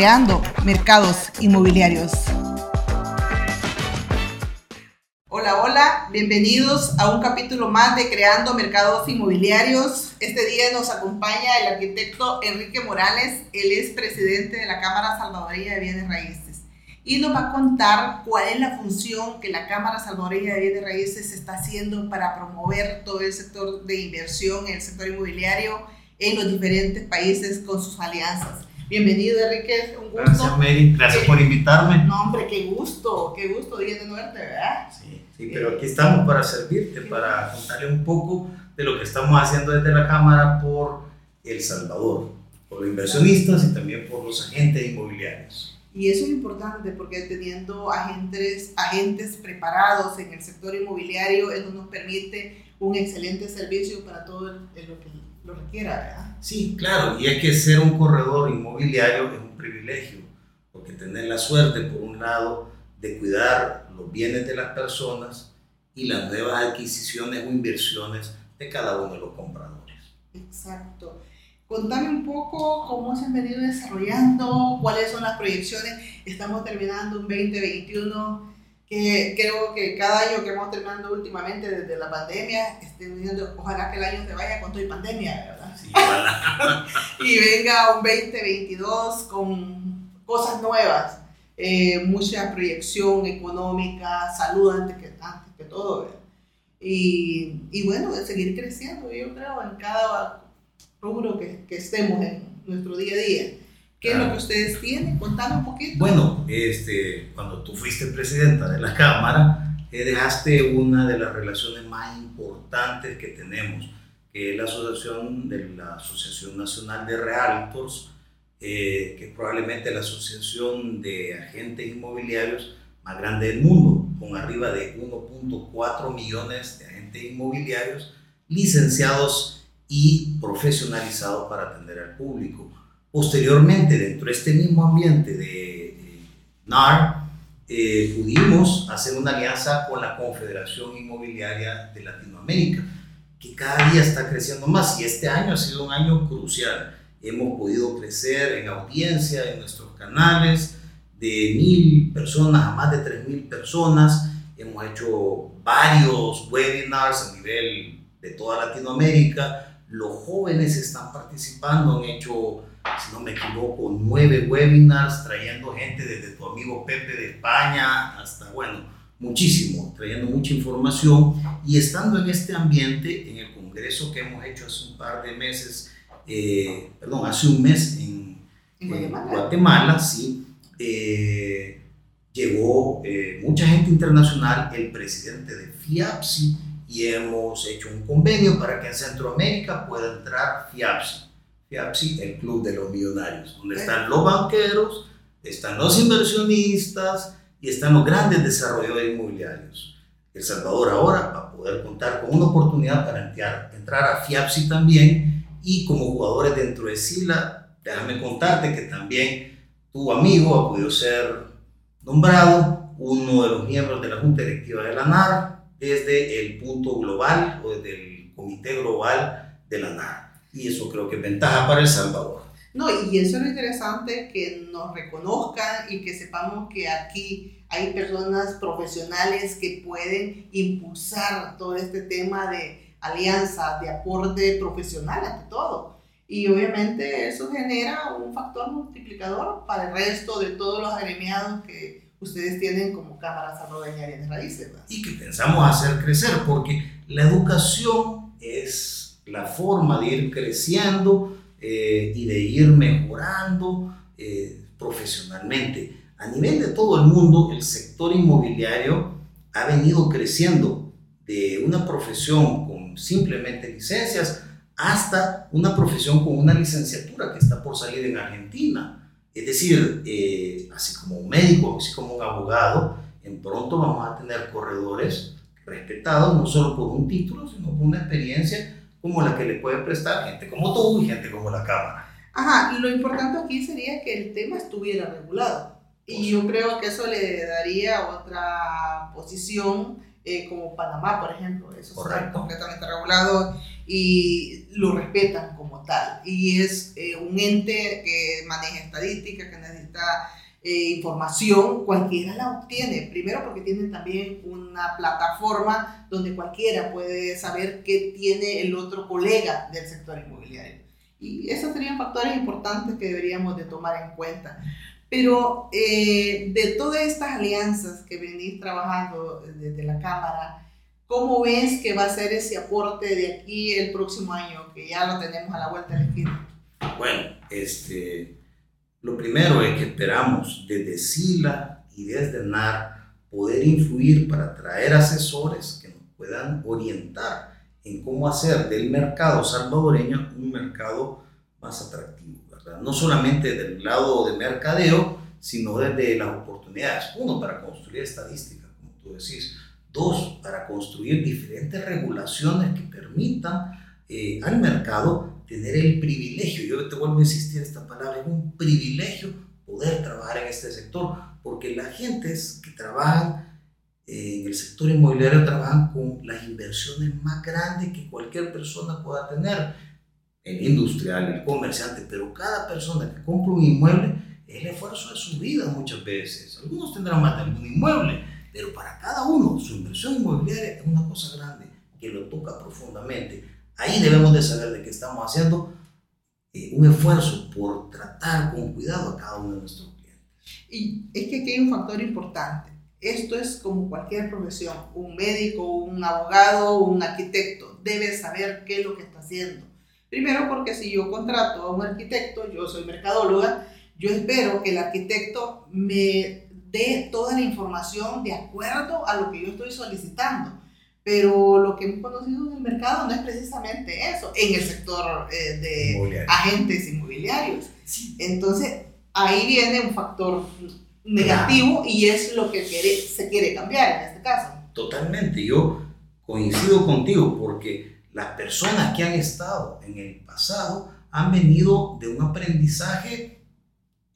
Creando Mercados Inmobiliarios. Hola, hola, bienvenidos a un capítulo más de Creando Mercados Inmobiliarios. Este día nos acompaña el arquitecto Enrique Morales, él es presidente de la Cámara Salvadoreña de Bienes Raíces y nos va a contar cuál es la función que la Cámara Salvadoreña de Bienes Raíces está haciendo para promover todo el sector de inversión, el sector inmobiliario en los diferentes países con sus alianzas. Bienvenido, Enrique, un gusto. Gracias, Mary, gracias por invitarme. No, hombre, qué gusto, qué gusto, Día de Norte, ¿verdad? Sí, sí, pero aquí estamos para servirte, para contarle un poco de lo que estamos haciendo desde la Cámara por El Salvador, por los inversionistas y también por los agentes inmobiliarios. Y eso es importante porque teniendo agentes, agentes preparados en el sector inmobiliario, eso nos permite un excelente servicio para todo el, el, lo requiera, ¿verdad? Sí, claro, y es que ser un corredor inmobiliario es un privilegio, porque tener la suerte, por un lado, de cuidar los bienes de las personas y las nuevas adquisiciones o inversiones de cada uno de los compradores. Exacto. Contame un poco cómo se han venido desarrollando, cuáles son las proyecciones. Estamos terminando un 2021 que creo que cada año que hemos terminando últimamente desde la pandemia, estén diciendo, ojalá que el año se vaya con toda pandemia, ¿verdad? Sí, ojalá. y venga un 2022 con cosas nuevas, eh, mucha proyección económica, salud antes que, antes que todo, ¿verdad? Y, y bueno, seguir creciendo, yo creo, en cada rubro que, que estemos en nuestro día a día. ¿Qué es lo que ustedes tienen? Contame un poquito. Bueno, este, cuando tú fuiste presidenta de la Cámara, eh, dejaste una de las relaciones más importantes que tenemos, que es la asociación de la Asociación Nacional de Realtors, eh, que es probablemente la asociación de agentes inmobiliarios más grande del mundo, con arriba de 1.4 millones de agentes inmobiliarios licenciados y profesionalizados para atender al público. Posteriormente, dentro de este mismo ambiente de NAR, eh, pudimos hacer una alianza con la Confederación Inmobiliaria de Latinoamérica, que cada día está creciendo más y este año ha sido un año crucial. Hemos podido crecer en audiencia en nuestros canales de mil personas a más de tres mil personas. Hemos hecho varios webinars a nivel de toda Latinoamérica. Los jóvenes están participando, han hecho si no me equivoco, nueve webinars trayendo gente desde tu amigo Pepe de España hasta, bueno, muchísimo, trayendo mucha información y estando en este ambiente, en el congreso que hemos hecho hace un par de meses, eh, perdón, hace un mes en, ¿En Guatemala? Guatemala, sí, eh, llegó eh, mucha gente internacional, el presidente de FIAPSI, y hemos hecho un convenio para que en Centroamérica pueda entrar FIAPSI. FIAPSI, el club de los millonarios, donde están los banqueros, están los inversionistas y están los grandes desarrolladores inmobiliarios. El Salvador ahora va a poder contar con una oportunidad para entrar, entrar a FIAPSI también y como jugadores dentro de SILA, déjame contarte que también tu amigo ha podido ser nombrado uno de los miembros de la Junta Directiva de la NAR desde el punto global o desde el comité global de la NAR y eso creo que es ventaja para El Salvador. No, y eso es lo interesante, que nos reconozcan y que sepamos que aquí hay personas profesionales que pueden impulsar todo este tema de alianza, de aporte profesional ante todo. Y obviamente eso genera un factor multiplicador para el resto de todos los agremiados que ustedes tienen como Cámara Salvadoreña de Raíces. ¿verdad? Y que pensamos hacer crecer, porque la educación es la forma de ir creciendo eh, y de ir mejorando eh, profesionalmente. A nivel de todo el mundo, el sector inmobiliario ha venido creciendo de una profesión con simplemente licencias hasta una profesión con una licenciatura que está por salir en Argentina. Es decir, eh, así como un médico, así como un abogado, en pronto vamos a tener corredores respetados no solo por un título, sino por una experiencia como la que le puede prestar gente como tú y gente como la Cámara. Ajá, lo importante aquí sería que el tema estuviera regulado. Y yo creo que eso le daría otra posición eh, como Panamá, por ejemplo. Eso está completamente regulado y lo respetan como tal. Y es eh, un ente que maneja estadística, que necesita eh, información, cualquiera la obtiene. Primero porque tienen también una plataforma donde cualquiera puede saber qué tiene el otro colega del sector inmobiliario. Y esos serían factores importantes que deberíamos de tomar en cuenta. Pero eh, de todas estas alianzas que venís trabajando desde la Cámara, ¿cómo ves que va a ser ese aporte de aquí el próximo año, que ya lo tenemos a la vuelta de la esquina? Bueno, este, lo primero es que esperamos desde SILA y desde NAR poder influir para traer asesores que nos puedan orientar en cómo hacer del mercado salvadoreño un mercado más atractivo. No solamente del lado de mercadeo, sino desde las oportunidades. Uno, para construir estadística, como tú decís. Dos, para construir diferentes regulaciones que permitan eh, al mercado tener el privilegio, yo te vuelvo a insistir esta palabra, es un privilegio poder trabajar en este sector, porque las gentes que trabajan eh, en el sector inmobiliario trabajan con las inversiones más grandes que cualquier persona pueda tener el industrial, el comerciante, pero cada persona que compra un inmueble es el esfuerzo de su vida muchas veces. Algunos tendrán más de algún inmueble, pero para cada uno su inversión inmobiliaria es una cosa grande que lo toca profundamente. Ahí debemos de saber de que estamos haciendo eh, un esfuerzo por tratar con cuidado a cada uno de nuestros clientes. Y es que aquí hay un factor importante. Esto es como cualquier profesión. Un médico, un abogado, un arquitecto debe saber qué es lo que está haciendo Primero porque si yo contrato a un arquitecto, yo soy mercadóloga, yo espero que el arquitecto me dé toda la información de acuerdo a lo que yo estoy solicitando. Pero lo que hemos conocido en el mercado no es precisamente eso, en el sector eh, de agentes inmobiliarios. Entonces, ahí viene un factor negativo y es lo que se quiere cambiar en este caso. Totalmente, yo coincido contigo porque las personas que han estado en el pasado han venido de un aprendizaje,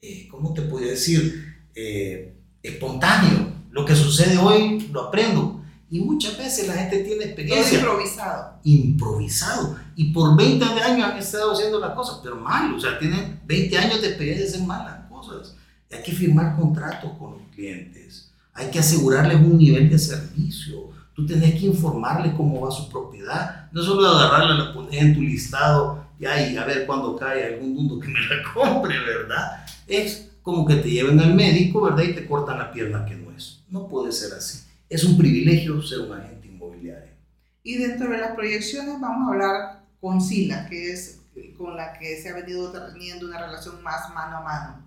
eh, ¿cómo te puedo decir? Eh, espontáneo. Lo que sucede hoy lo aprendo. Y muchas veces la gente tiene experiencia. improvisado. Improvisado. Y por 20 años han estado haciendo las cosas, pero mal. O sea, tienen 20 años de experiencia de hacer malas cosas. Hay que firmar contratos con los clientes. Hay que asegurarles un nivel de servicio Tú tenés que informarle cómo va su propiedad. No solo agarrarla, la poner en tu listado y ahí a ver cuando cae algún mundo que me la compre, ¿verdad? Es como que te lleven al médico, ¿verdad? Y te cortan la pierna que no es. No puede ser así. Es un privilegio ser un agente inmobiliario. Y dentro de las proyecciones vamos a hablar con Sila, que es con la que se ha venido teniendo una relación más mano a mano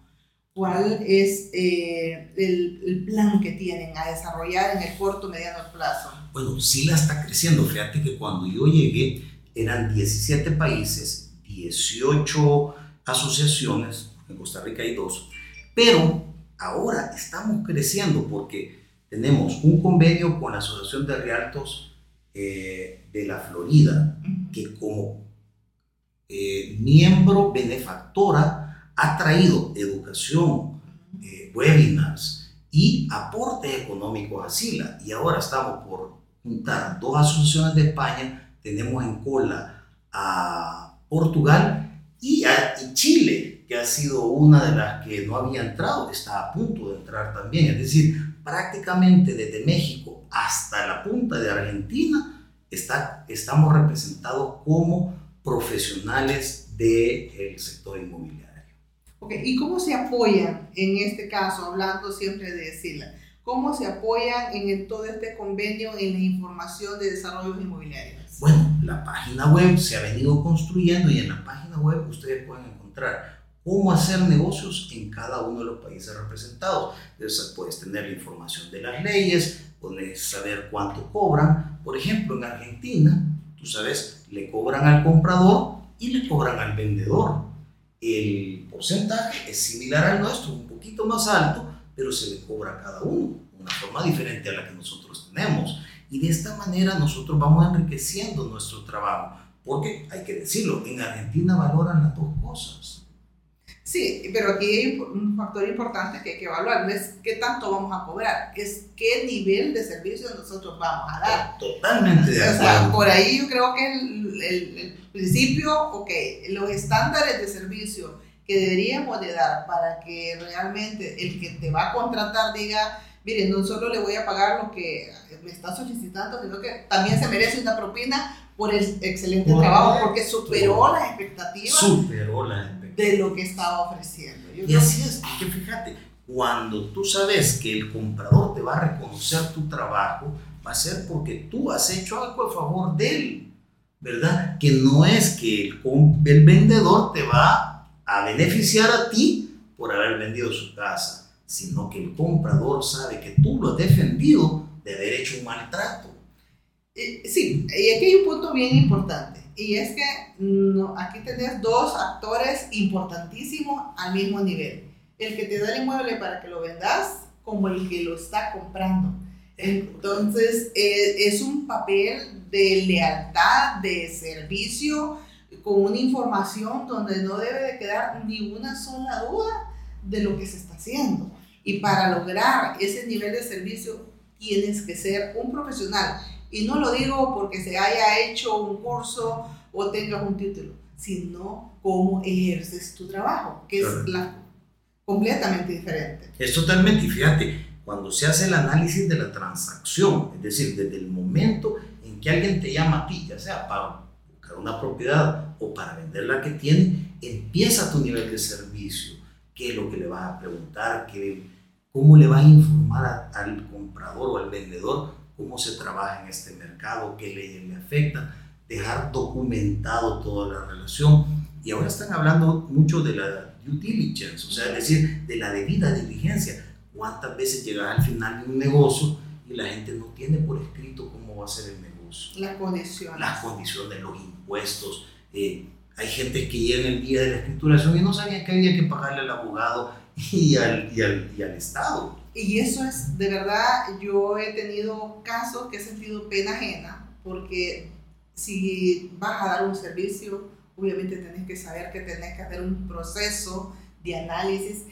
cuál es eh, el, el, plan que tienen a desarrollar en el corto mediano plazo. Bueno, SILA está creciendo. Fíjate que cuando yo llegué eran 17 países, 18 asociaciones, en Costa Rica hay dos, pero ahora estamos creciendo porque tenemos un convenio con la Asociación de Realtos eh, de la Florida, que como eh, miembro benefactora ha traído educación, eh, webinars y aportes económicos a SILA. Y ahora estamos por juntar dos asociaciones de España, tenemos en cola a Portugal y a Chile, que ha sido una de las que no había entrado, está a punto de entrar también. Es decir, prácticamente desde México hasta la punta de Argentina está, estamos representados como profesionales del sector inmobiliario. Okay. ¿Y cómo se apoyan en este caso, hablando siempre de SILA? ¿Cómo se apoyan en todo este convenio en la información de desarrollos inmobiliarios? Bueno, la página web se ha venido construyendo y en la página web ustedes pueden encontrar cómo hacer negocios en cada uno de los países representados. Entonces puedes tener la información de las leyes, puedes saber cuánto cobran. Por ejemplo, en Argentina, tú sabes, le cobran al comprador y le cobran al vendedor el porcentaje es similar al nuestro, un poquito más alto, pero se le cobra a cada uno, una forma diferente a la que nosotros tenemos. Y de esta manera nosotros vamos enriqueciendo nuestro trabajo, porque hay que decirlo, en Argentina valoran las dos cosas. Sí, pero aquí hay un factor importante que hay que evaluar, no es qué tanto vamos a cobrar, es qué nivel de servicio nosotros vamos a dar. Totalmente de acuerdo. O sea, por ahí yo creo que el, el, principio, ok, los estándares de servicio que deberíamos de dar para que realmente el que te va a contratar diga, miren, no solo le voy a pagar lo que me está solicitando, sino que también se merece una propina por el excelente trabajo, porque superó las expectativas. Superó las expectativas de lo que estaba ofreciendo. y así es, que fíjate, cuando tú sabes que el comprador te va a reconocer tu trabajo, va a ser porque tú has hecho algo a favor de él, ¿verdad? Que no es que el, el vendedor te va a beneficiar a ti por haber vendido su casa, sino que el comprador sabe que tú lo has defendido de haber hecho un maltrato. Eh, sí, y aquí hay un punto bien importante. Y es que no, aquí tenés dos actores importantísimos al mismo nivel. El que te da el inmueble para que lo vendas como el que lo está comprando. Entonces, eh, es un papel de lealtad, de servicio, con una información donde no debe de quedar ni una sola duda de lo que se está haciendo. Y para lograr ese nivel de servicio, tienes que ser un profesional y no lo digo porque se haya hecho un curso o tengas un título, sino cómo ejerces tu trabajo, que es la, completamente diferente. Es totalmente, y fíjate, cuando se hace el análisis de la transacción, es decir, desde el momento en que alguien te llama a ti, ya sea para buscar una propiedad o para vender la que tiene, empieza tu nivel de servicio, qué es lo que le vas a preguntar, qué, cómo le vas a informar al comprador o al vendedor cómo se trabaja en este mercado, qué leyes le afectan, dejar documentado toda la relación. Y ahora están hablando mucho de la due diligence, o sea, es decir, de la debida diligencia. ¿Cuántas veces llegas al final de un negocio y la gente no tiene por escrito cómo va a ser el negocio? Las condiciones. Las condiciones, los impuestos. Eh, hay gente que llega el día de la escrituración y no sabía que había que pagarle al abogado y al, y al, y al Estado. Y eso es, de verdad, yo he tenido casos que he sentido pena ajena, porque si vas a dar un servicio, obviamente tenés que saber que tenés que hacer un proceso de análisis.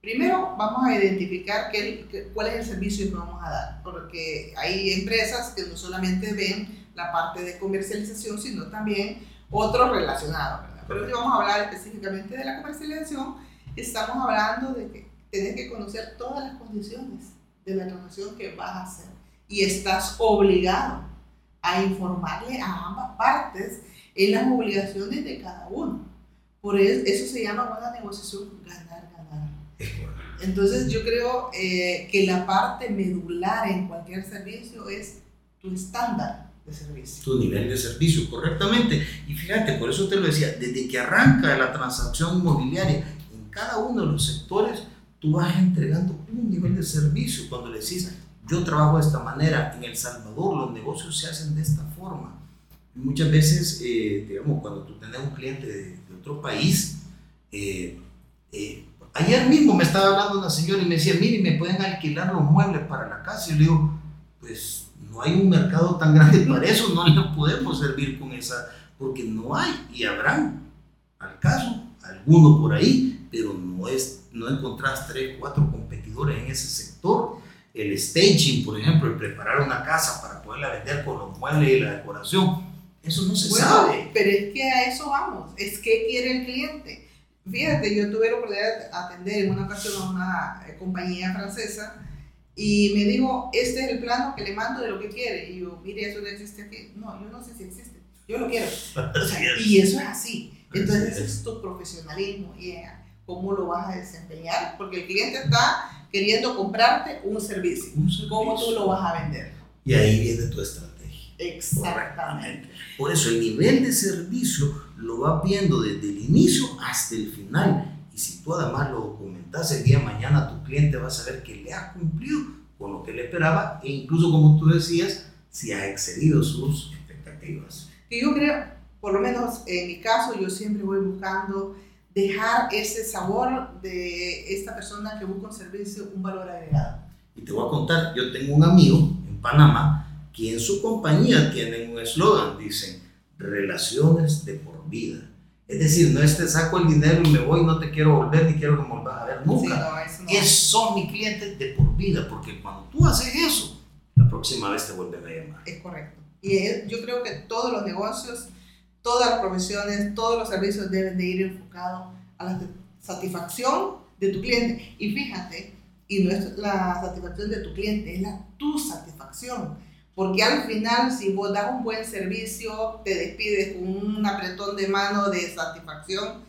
Primero vamos a identificar qué, cuál es el servicio que vamos a dar, porque hay empresas que no solamente ven la parte de comercialización, sino también otros relacionados. Pero si vamos a hablar específicamente de la comercialización, estamos hablando de que tienes que conocer todas las condiciones de la transacción que vas a hacer y estás obligado a informarle a ambas partes en las obligaciones de cada uno. Por eso, eso se llama una negociación ganar-ganar. Entonces yo creo eh, que la parte medular en cualquier servicio es tu estándar de servicio. Tu nivel de servicio, correctamente. Y fíjate, por eso te lo decía, desde que arranca la transacción inmobiliaria cada uno de los sectores, tú vas entregando un nivel de servicio cuando le decís, yo trabajo de esta manera, en El Salvador los negocios se hacen de esta forma. muchas veces, eh, digamos, cuando tú tenés un cliente de, otro país, eh, eh, ayer mismo me estaba hablando una señora y me decía, mire, ¿me pueden alquilar los muebles para la casa? Y yo le digo, pues no hay un mercado tan grande para eso, no le podemos servir con esa, porque no hay, y habrán, al caso, alguno por ahí, pero no es no encontrás tres, cuatro competidores en ese sector. El staging, por ejemplo, el preparar una casa para poderla vender con los muebles y la decoración, eso no se sabe. Pero es que a eso vamos, es que quiere el cliente. Fíjate, yo tuve la oportunidad de atender en una ocasión a una eh, compañía francesa y me dijo, este es el plano que le mando de lo que quiere. Y yo, mire, eso no existe aquí. No, yo no sé si existe, yo lo quiero. y eso es así. Entonces, es tu profesionalismo. y cómo lo vas a desempeñar, porque el cliente está queriendo comprarte un servicio. ¿Cómo tú lo vas a vender? Y ahí viene tu estrategia. Exactamente. Por eso el nivel de servicio lo vas viendo desde el inicio hasta el final. Y si tú además lo documentas el día de mañana, tu cliente va a saber que le ha cumplido con lo que le esperaba e incluso como tú decías, si ha excedido sus expectativas. Y yo creo, por lo menos en mi caso, yo siempre voy buscando dejar ese sabor de esta persona que busca un servicio, un valor agregado. Y te voy a contar, yo tengo un amigo en Panamá que en su compañía tienen un eslogan, dicen, relaciones de por vida. Es decir, no es te saco el dinero y me voy, no te quiero volver ni quiero que me vuelvas a ver nunca. es, son mis clientes de por vida, porque cuando tú haces eso, la próxima vez te vuelven a llamar. Es correcto. Y yo creo que todos los negocios, todas las profesiones, todos los servicios deben de ir enfocados a la satisfacción de tu cliente. Y fíjate, y no es la satisfacción de tu cliente, es la tu satisfacción. Porque al final, si vos das un buen servicio, te despides con un apretón de mano de satisfacción,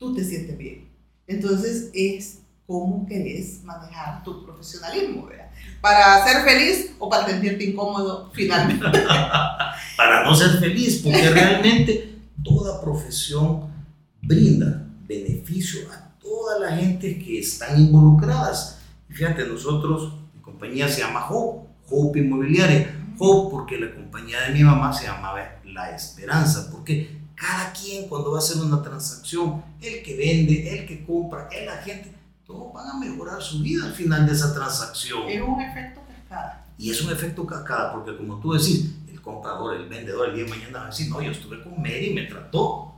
tú te sientes bien. Entonces, es cómo querés manejar tu profesionalismo, ¿verdad? Para ser feliz o para sentirte incómodo finalmente. para no ser feliz, porque realmente toda profesión brinda beneficio a toda la gente que están involucradas. Fíjate, nosotros, mi compañía se llama Hope Hope Inmobiliaria. Hope porque la compañía de mi mamá se llamaba La Esperanza, porque cada quien cuando va a hacer una transacción, el que vende, el que compra, el agente, todos van a mejorar su vida al final de esa transacción. Es un efecto cascada. Y es un efecto cascada, porque como tú decís, el comprador, el vendedor, el día de mañana va a decir, no, yo estuve con Mary y me trató.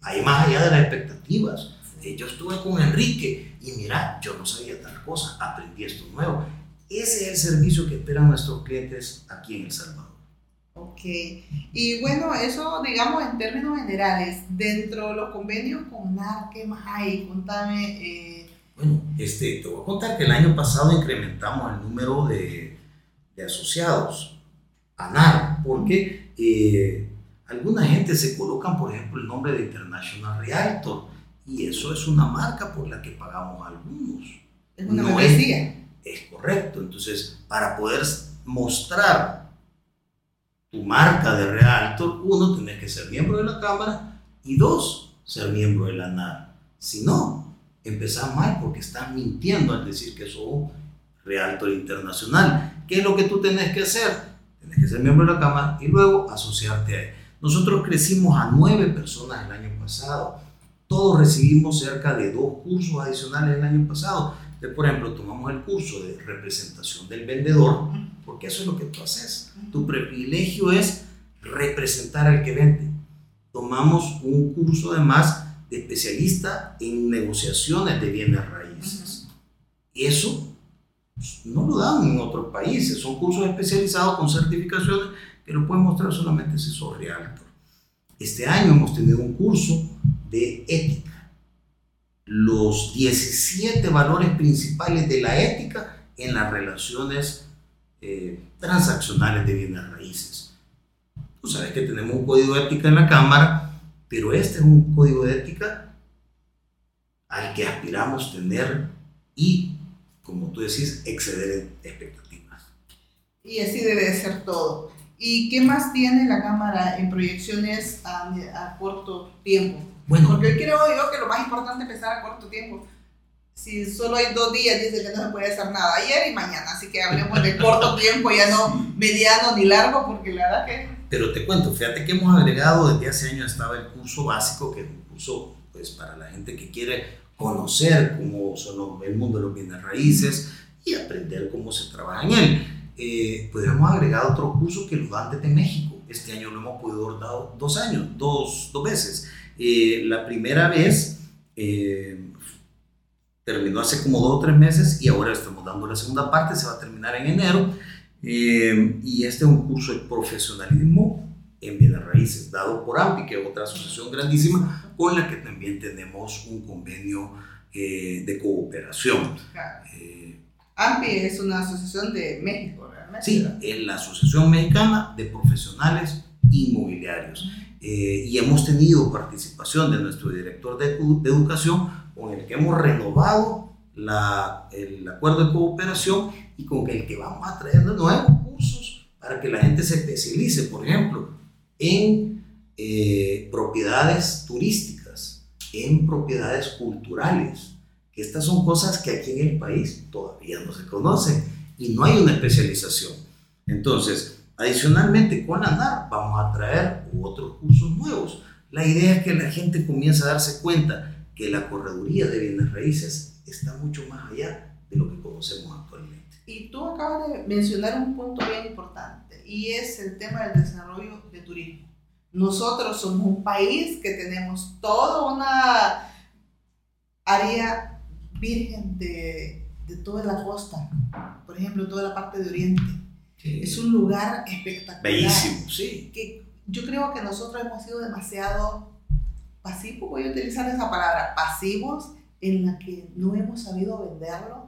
Ahí más allá de las expectativas. Eh, yo estuve con Enrique y mira, yo no sabía tal cosa, aprendí esto nuevo. Ese es el servicio que esperan nuestros clientes aquí en El Salvador. Ok, y bueno, eso digamos en términos generales, dentro de los convenios con NAR, ¿qué más hay? Contame. Eh... Bueno, este, te voy a contar que el año pasado incrementamos el número de, de asociados a NAR, porque eh, alguna gente se colocan, por ejemplo, el nombre de International Realtor, y eso es una marca por la que pagamos algunos. Es una no es correcto. Entonces, para poder mostrar tu marca de Realtor, uno, tienes que ser miembro de la Cámara y dos, ser miembro de la NAR. Si no, empezás mal porque estás mintiendo al decir que sos Realtor Internacional. ¿Qué es lo que tú tienes que hacer? Tienes que ser miembro de la Cámara y luego asociarte a él. Nosotros crecimos a nueve personas el año pasado. Todos recibimos cerca de dos cursos adicionales el año pasado por ejemplo, tomamos el curso de representación del vendedor, porque eso es lo que tú haces. Tu privilegio es representar al que vende. Tomamos un curso además de especialista en negociaciones de bienes raíces. Y eso pues, no lo dan en otros países. Son cursos especializados con certificaciones que lo pueden mostrar solamente si sos realtor. Este año hemos tenido un curso de ética los 17 valores principales de la ética en las relaciones eh, transaccionales de bienes raíces. Tú sabes que tenemos un código de ética en la Cámara, pero este es un código de ética al que aspiramos tener y, como tú decís, exceder expectativas. Y así debe de ser todo. ¿Y qué más tiene la Cámara en proyecciones a, a corto tiempo? Bueno. Porque creo yo que lo más importante es empezar a corto tiempo. Si solo hay dos días, dice que no se puede hacer nada, ayer y mañana. Así que hablemos de corto tiempo, ya no mediano ni largo, porque la verdad que... Pero te cuento, fíjate que hemos agregado, desde hace años estaba el curso básico, que es un curso pues, para la gente que quiere conocer cómo son el mundo de los bienes raíces y aprender cómo se trabaja en él. Eh, pues hemos agregado otro curso que lo dan desde México. Este año lo hemos podido dar dos años, dos, dos veces eh, la primera vez eh, terminó hace como dos o tres meses y ahora estamos dando la segunda parte, se va a terminar en enero. Eh, y este es un curso de profesionalismo en bienes raíces, dado por AMPI, que es otra asociación grandísima, con la que también tenemos un convenio de cooperación. AMPI es una asociación de México, realmente. Sí, es la Asociación Mexicana de Profesionales Inmobiliarios. Eh, y hemos tenido participación de nuestro director de, educación con el que hemos renovado la, el acuerdo de cooperación y con el que vamos a traer nuevos cursos para que la gente se especialice, por ejemplo, en eh, propiedades turísticas, en propiedades culturales, que estas son cosas que aquí en el país todavía no se conocen y no hay una especialización. Entonces, Adicionalmente, con ANAR vamos a traer otros cursos nuevos. La idea es que la gente comience a darse cuenta que la correduría de bienes raíces está mucho más allá de lo que conocemos actualmente. Y tú acabas de mencionar un punto bien importante y es el tema del desarrollo de turismo. nosotros somos un país que tenemos toda una área virgen de, de toda la costa, por ejemplo, toda la parte de Oriente. Es un lugar espectacular. Bellísimo, sí. Que yo creo que nosotros hemos sido demasiado pasivos, voy a utilizar esa palabra, pasivos, en la que no hemos sabido venderlo,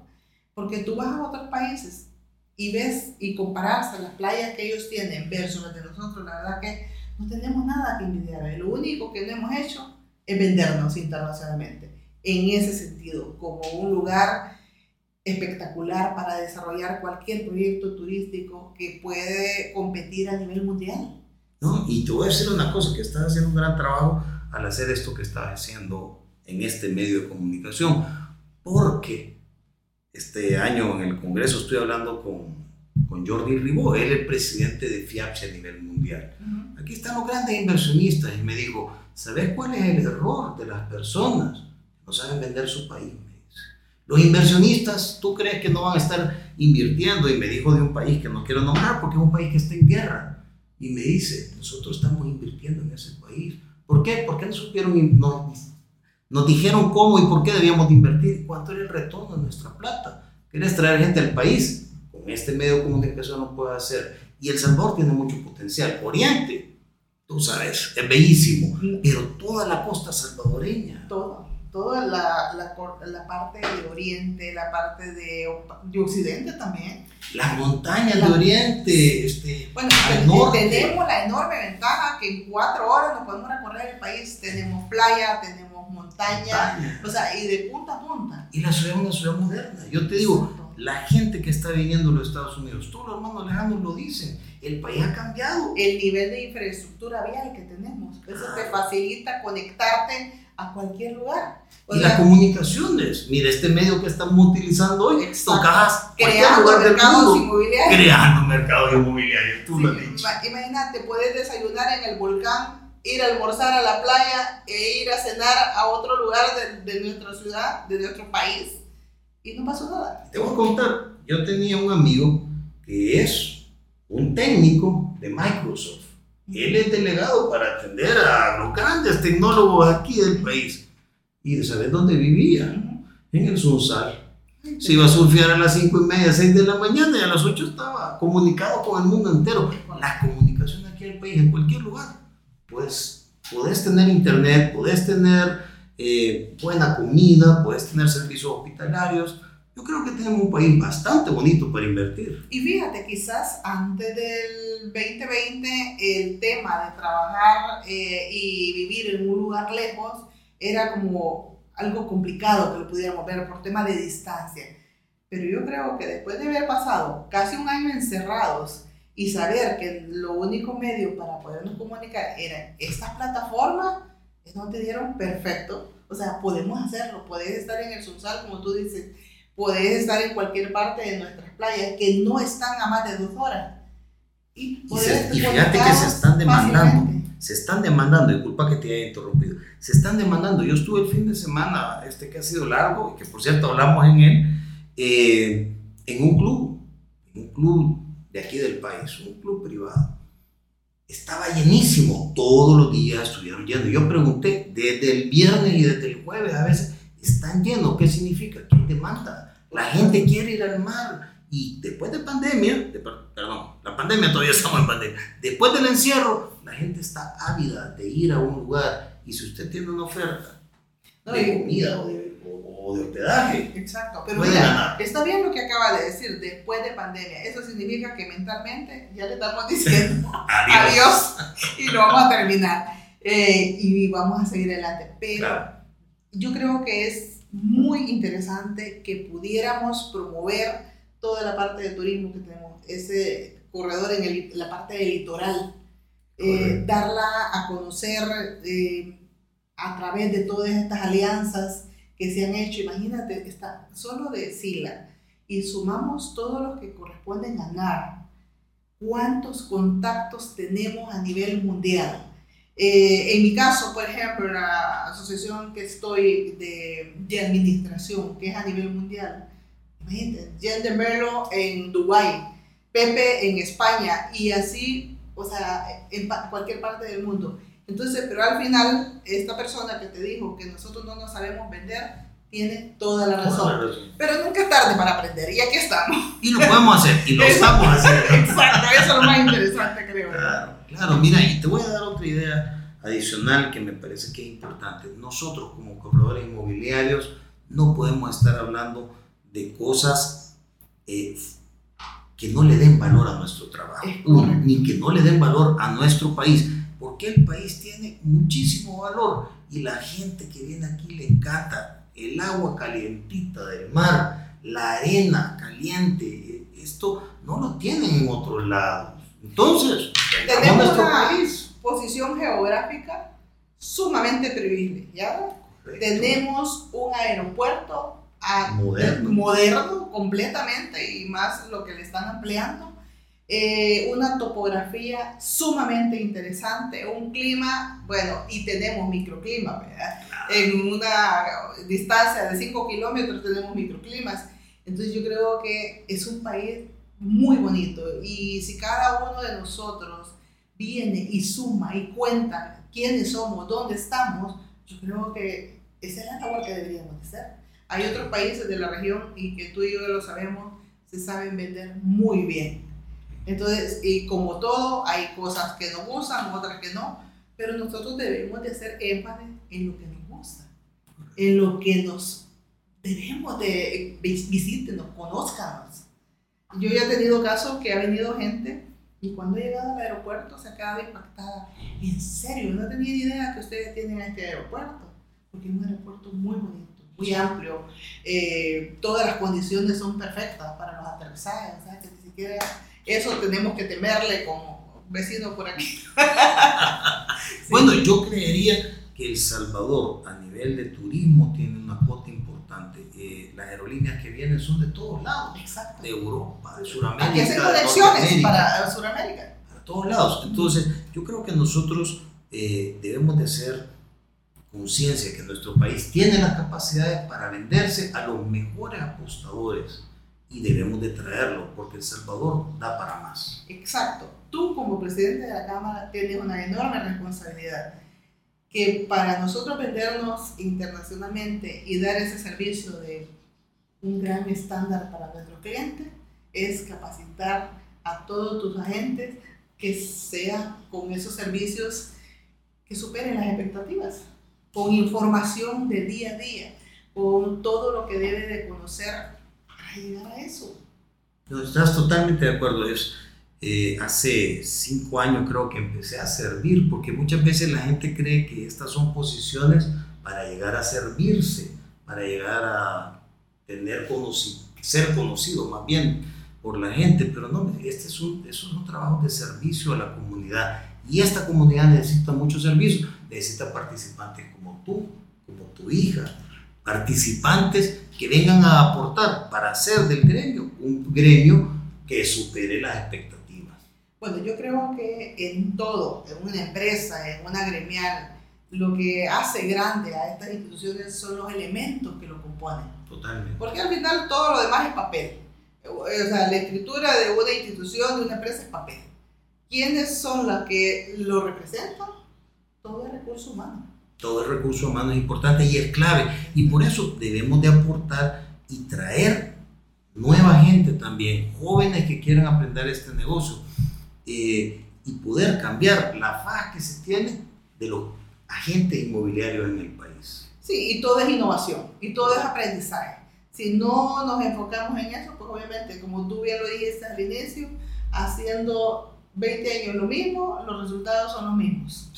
porque tú vas a otros países y ves y compararse las playas que ellos tienen versus las de nosotros, la verdad que no tenemos nada que envidiar. Lo único que no hemos hecho es vendernos internacionalmente, en ese sentido, como un lugar espectacular para desarrollar cualquier proyecto turístico que puede competir a nivel mundial. ¿No? Y te voy a decir una cosa, que estás haciendo un gran trabajo al hacer esto que estás haciendo en este medio de comunicación, porque este año en el Congreso estoy hablando con, con Jordi Ribó, él es presidente de FIAPSE a nivel mundial. Aquí están los grandes inversionistas y me dijo, ¿sabes cuál es el error de las personas? No saben vender su país, me dice. Los inversionistas, ¿tú crees que no van a estar invirtiendo? Y me dijo de un país que no quiero nombrar porque es un país que está en guerra. Y me dice, nosotros estamos invirtiendo en ese país. ¿Por qué? Porque no supieron, no, nos dijeron cómo y por qué debíamos de invertir, cuánto era el retorno de nuestra plata. ¿Quieres traer gente al país? Con este medio de comunicación no puede hacer. Y El Salvador tiene mucho potencial. Oriente, tú sabes, es bellísimo, pero toda la costa salvadoreña. Todo, toda la, la, la parte de Oriente, la parte de, de Occidente también. Las montañas de Oriente, este, bueno, tenemos la enorme ventaja que en cuatro horas nos podemos recorrer el país. Tenemos playa, tenemos montaña, o sea, y de punta a punta. Y la ciudad es una ciudad moderna. Yo te digo, la gente que está viniendo a los Estados Unidos, todos los hermanos lejanos lo dicen, el país ha cambiado. El nivel de infraestructura vial que tenemos, eso te facilita conectarte a cualquier lugar. y las comunicaciones, mira, este medio que estamos utilizando hoy, tocas creando mercados inmobiliarios. Creando mercados inmobiliarios, tú lo has dicho. Imagínate, puedes desayunar en el volcán ir a almorzar a la playa e ir a cenar a otro lugar de, de nuestra ciudad, de nuestro país, y no pasó nada. Te voy a contar, yo tenía un amigo que es un técnico de Microsoft. Él es delegado para atender a los grandes tecnólogos aquí del país. ¿Y de saber dónde vivía? En el Sunsal. Se iba a surfear a las 5 y media, 6 de la mañana y a las 8 estaba comunicado con el mundo entero. La comunicación aquí en el país, en cualquier lugar pues puedes tener internet, puedes tener eh, buena comida, puedes tener servicios hospitalarios. Yo creo que tenemos un país bastante bonito para invertir. Y fíjate, quizás antes del 2020 el tema de trabajar eh, y vivir en un lugar lejos era como algo complicado que lo pudiéramos ver por tema de distancia. Pero yo creo que después de haber pasado casi un año encerrados y saber que lo único medio para podernos comunicar era estas plataformas, es donde te dieron perfecto. O sea, podemos hacerlo, puedes estar en el Sunsal, como tú dices, puedes estar en cualquier parte de nuestras playas que no están a más de dos horas. Y, fíjate que se están demandando, se están demandando, disculpa que te haya interrumpido, se están demandando. Yo estuve el fin de semana, este que ha sido largo, y que por cierto hablamos en él, eh, en un club, un club de aquí del país, un club privado. Estaba llenísimo, todos los días estuvieron llenos. Yo pregunté, desde el viernes y desde el jueves a veces, están llenos, ¿qué significa? ¿Qué demanda? La gente quiere ir al mar. Y después de pandemia, perdón, la pandemia todavía estamos en pandemia, después del encierro, la gente está ávida de ir a un lugar. Y si usted tiene una oferta de comida o de de hospedaje. Exacto, pero mira, está bien lo que acaba de decir, después de pandemia. Eso significa que mentalmente ya le estamos diciendo adiós. y lo vamos a terminar. Eh, y vamos a seguir adelante. Pero yo creo que es muy interesante que pudiéramos promover toda la parte de turismo que tenemos, ese corredor en, el, la parte del litoral, eh, darla a conocer eh, a través de todas estas alianzas que se han hecho, imagínate, está solo de Sila, y sumamos todos los que corresponden a NAR, ¿cuántos contactos tenemos a nivel mundial? Eh, en mi caso, por ejemplo, la asociación que estoy de, de administración, que es a nivel mundial, imagínate, Jen de Merlo en Dubái, Pepe en España, y así o sea, en cualquier parte del mundo. Entonces, pero al final, esta persona que te dijo que nosotros no nos sabemos vender, tiene toda la razón. Pero nunca es tarde para aprender, y aquí estamos. Y lo podemos hacer, y lo estamos haciendo. Exacto, eso es lo más interesante, creo. Claro, claro, mira, y te voy a dar otra idea adicional que me parece que es importante. Nosotros como corredores inmobiliarios no podemos estar hablando de cosas eh, que no le den valor a nuestro trabajo, ni que no le den valor a nuestro país, porque el país tiene muchísimo valor y la gente que viene aquí le encanta el agua calientita del mar, la arena caliente, esto no lo tienen en otros lados. Entonces, tenemos una posición geográfica sumamente privilegiada. Tenemos un aeropuerto moderno. moderno completamente y más lo que le están ampliando. Eh, una topografía sumamente interesante, un clima, bueno, y tenemos microclima, ¿verdad? En una distancia de 5 kilómetros tenemos microclimas. Entonces yo creo que es un país muy bonito y si cada uno de nosotros viene y suma y cuenta quiénes somos, dónde estamos, yo creo que esa es la labor que deberíamos hacer. Hay otros países de la región y que tú y yo lo sabemos, se saben vender muy bien. Entonces, y como todo, hay cosas que nos gustan, otras que no, pero nosotros debemos de hacer énfasis en lo que nos gusta, en lo que nos debemos de visítenos, conozcanos. Yo ya he tenido casos que ha venido gente y cuando he llegado al aeropuerto se quedado impactada. En serio, no tenía ni idea que ustedes tienen este aeropuerto, porque es un aeropuerto muy bonito muy amplio. Eh, todas las condiciones son perfectas para los aterrizajes, o sea que ni siquiera eso tenemos que temerle como vecino por aquí. Bueno, yo creería que El Salvador a nivel de turismo tiene una cuota importante. Eh, las aerolíneas que vienen son de todos lados, Exacto. de Europa, de Sudamérica. Aquí hacen conexiones para Sudamérica. Para todos lados. Entonces, yo creo que nosotros eh, debemos de ser conciencia que nuestro país tiene las capacidades para venderse a los mejores apostadores y debemos de traerlo porque El Salvador da para más. Exacto. Tú como presidente de la Cámara tienes una enorme responsabilidad que para nosotros vendernos internacionalmente y dar ese servicio de un gran estándar para nuestro cliente es capacitar a todos tus agentes que sea con esos servicios que superen las expectativas con información de día a día, con todo lo que debe de conocer llegar a eso. No, estás totalmente de acuerdo. Es, eh, hace cinco años creo que empecé a servir, porque muchas veces la gente cree que estas son posiciones para llegar a servirse, para llegar a tener conocido, ser conocido más bien por la gente, pero no, este es un, es un trabajo de servicio a la comunidad y esta comunidad necesita mucho servicio, necesita participantes como tú, como tu hija, participantes que vengan a aportar para hacer del gremio un gremio que supere las expectativas. Bueno, yo creo que en todo, en una empresa, en una gremial, lo que hace grande a estas instituciones son los elementos que lo componen. Totalmente. Porque al final todo lo demás es papel. O sea, la escritura de una institución, de una empresa es papel. ¿Quiénes son las que lo representan? Todo el recurso humano. Todo el recurso humano es importante y es clave. Y por eso debemos de aportar y traer nueva gente también, jóvenes que quieran aprender este negocio eh, y poder cambiar la faz que se tiene de los agentes inmobiliarios en el país. Sí, y todo es innovación y todo es aprendizaje. Si no nos enfocamos en eso, pues obviamente, como tú bien lo dijiste al inicio, haciendo 20 años lo mismo, los resultados son los mismos.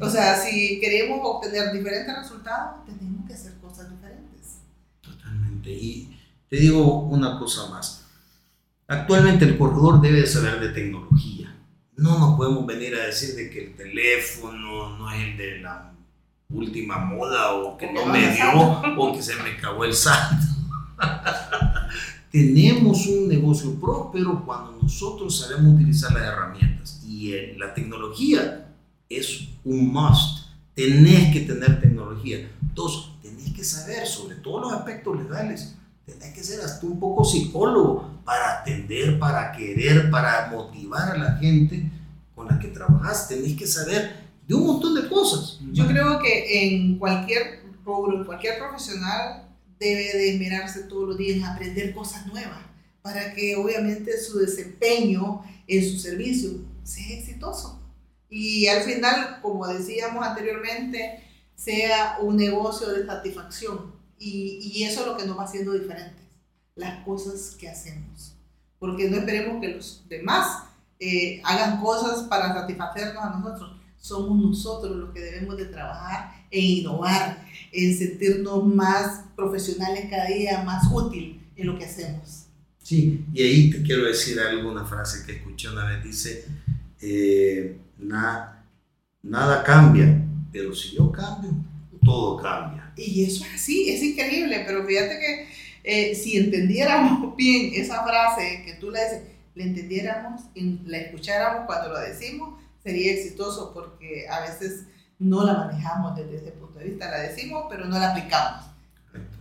O sea, si queremos obtener diferentes resultados, tenemos que hacer cosas diferentes. Totalmente. Y te digo una cosa más. Actualmente el corredor debe saber de tecnología. No nos podemos venir a decir de que el teléfono no es el de la última moda o que no me dio o que se me cagó el salto. tenemos un negocio próspero cuando nosotros sabemos utilizar las herramientas. Y eh, la tecnología es un must. Tenés que tener tecnología. Dos, tenés que saber sobre todos los aspectos legales. Tenés que ser hasta un poco psicólogo para atender, para querer, para motivar a la gente con la que trabajas, tenés que saber de un montón de cosas. Yo creo que en cualquier rubro, cualquier profesional, debe de mirarse todos los días, aprender cosas nuevas, para que obviamente su desempeño en su servicio sea exitoso. Y al final, como decíamos anteriormente, sea un negocio de satisfacción. Y, y eso es lo que nos va haciendo diferentes, las cosas que hacemos. Porque no esperemos que los demás eh, hagan cosas para satisfacernos a nosotros. Somos nosotros los que debemos de trabajar e innovar, en sentirnos más profesionales cada día, más útil en lo que hacemos. Sí, y ahí te quiero decir algo, una frase que escuché una vez, dice, eh, nada cambia, pero si yo cambio, todo cambia. Y eso es así, es increíble, pero fíjate que eh, si entendiéramos bien esa frase que tú le dices, le entendiéramos y la escucháramos cuando lo decimos, sería exitoso porque a veces no la manejamos desde ese punto de vista, la decimos, pero no la aplicamos.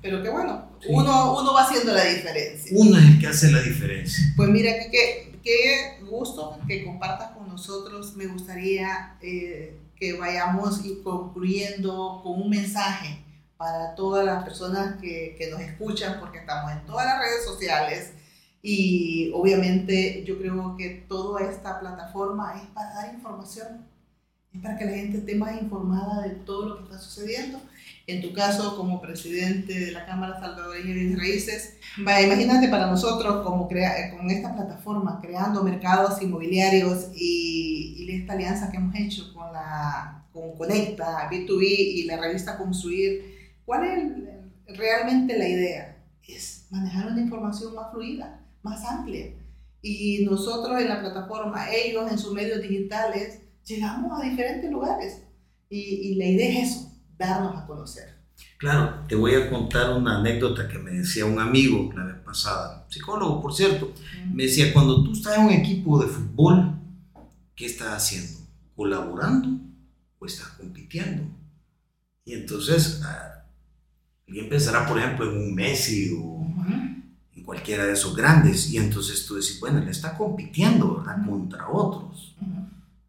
Pero que bueno, uno, uno va haciendo la diferencia. Uno es el que hace la diferencia. Pues mira, qué, qué gusto que compartas con nosotros. Me gustaría eh, que vayamos y concluyendo con un mensaje para todas las personas que, que nos escuchan, porque estamos en todas las redes sociales y obviamente yo creo que toda esta plataforma es para dar información, es para que la gente esté más informada de todo lo que está sucediendo. En tu caso, como presidente de la Cámara Salvadoreña de Raíces, imagínate para nosotros como crea, con esta plataforma, creando mercados inmobiliarios y, y esta alianza que hemos hecho con, la, con Conecta, B2B y la revista Construir, ¿cuál es realmente la idea? Es manejar una información más fluida más amplia. Y nosotros en la plataforma, ellos en sus medios digitales, llegamos a diferentes lugares. Y, y la idea es eso, darnos a conocer. Claro, te voy a contar una anécdota que me decía un amigo la vez pasada, psicólogo por cierto, me decía, cuando tú estás en un equipo de fútbol, ¿qué estás haciendo? ¿Colaborando o estás compitiendo? Y entonces, ah, alguien pensará, por ejemplo, en un Messi o cualquiera de esos grandes. Y entonces tú decís, bueno, él está compitiendo, ¿verdad? Contra otros.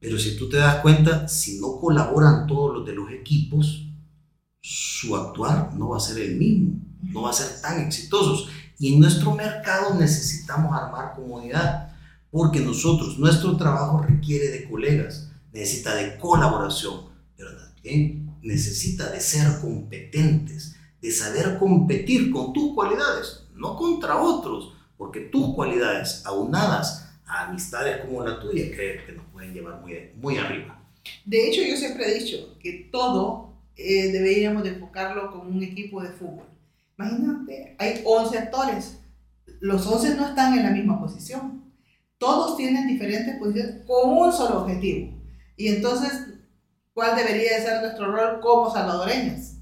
Pero si tú te das cuenta, si no colaboran todos los de los equipos, su actuar no va a ser el mismo, no va a ser tan exitosos. Y en nuestro mercado necesitamos armar comunidad, porque nosotros, nuestro trabajo requiere de colegas, necesita de colaboración, pero también necesita de ser competentes, de saber competir con tus cualidades no contra otros, porque tus cualidades aunadas a amistades como la tuya, que, que nos pueden llevar muy, muy arriba. De hecho, yo siempre he dicho que todo eh, deberíamos de enfocarlo como un equipo de fútbol. Imagínate, hay 11 actores, los 11 no están en la misma posición, todos tienen diferentes posiciones con un solo objetivo. Y entonces, ¿cuál debería de ser nuestro rol como salvadoreños?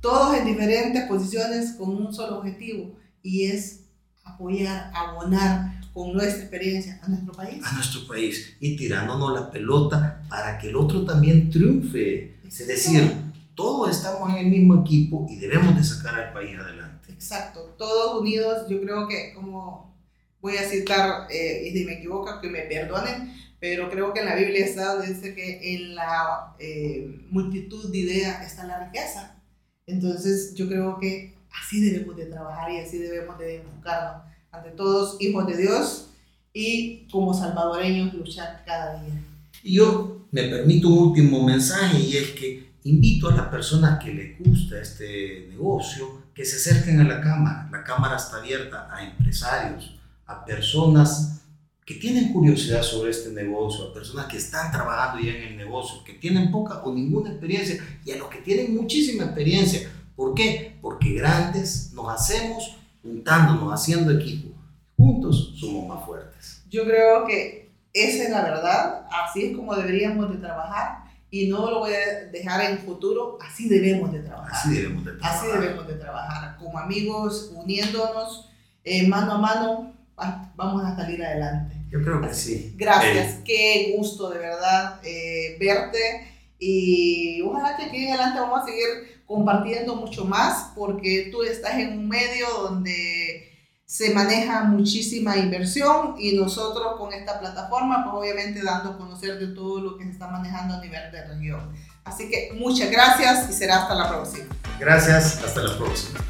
Todos en diferentes posiciones con un solo objetivo y es apoyar, abonar con nuestra experiencia a nuestro país. A nuestro país y tirándonos la pelota para que el otro también triunfe. Es decir, todos estamos en el mismo equipo y debemos de sacar al país adelante. Exacto, todos unidos, yo creo que como voy a citar, eh, y si me equivoco, que me perdonen, pero creo que en la Biblia está, dice que en la eh, multitud de ideas está la riqueza. Entonces yo creo que Así debemos de trabajar y así debemos de enfocarnos ante todos hijos de Dios y como salvadoreños luchar cada día. Y yo me permito un último mensaje y es que invito a las personas que les gusta este negocio que se acerquen a la cámara. La cámara está abierta a empresarios, a personas que tienen curiosidad sobre este negocio, a personas que están trabajando ya en el negocio, que tienen poca o ninguna experiencia y a los que tienen muchísima experiencia ¿Por qué? Porque grandes nos hacemos juntándonos, haciendo equipo. Juntos somos más fuertes. Yo creo que esa es la verdad, así es como deberíamos de trabajar y no lo voy a dejar en futuro, así debemos de trabajar. Así debemos de trabajar. Así debemos de trabajar, como amigos, uniéndonos, eh, mano a mano, vamos a salir adelante. Yo creo que sí. Gracias, eh, qué gusto de verdad eh, verte y ojalá que aquí en adelante vamos a seguir compartiendo mucho más porque tú estás en un medio donde se maneja muchísima inversión y nosotros con esta plataforma, pues obviamente dando a conocer de todo lo que se está manejando a nivel de región. Así que muchas gracias y será hasta la próxima. Gracias, hasta la próxima.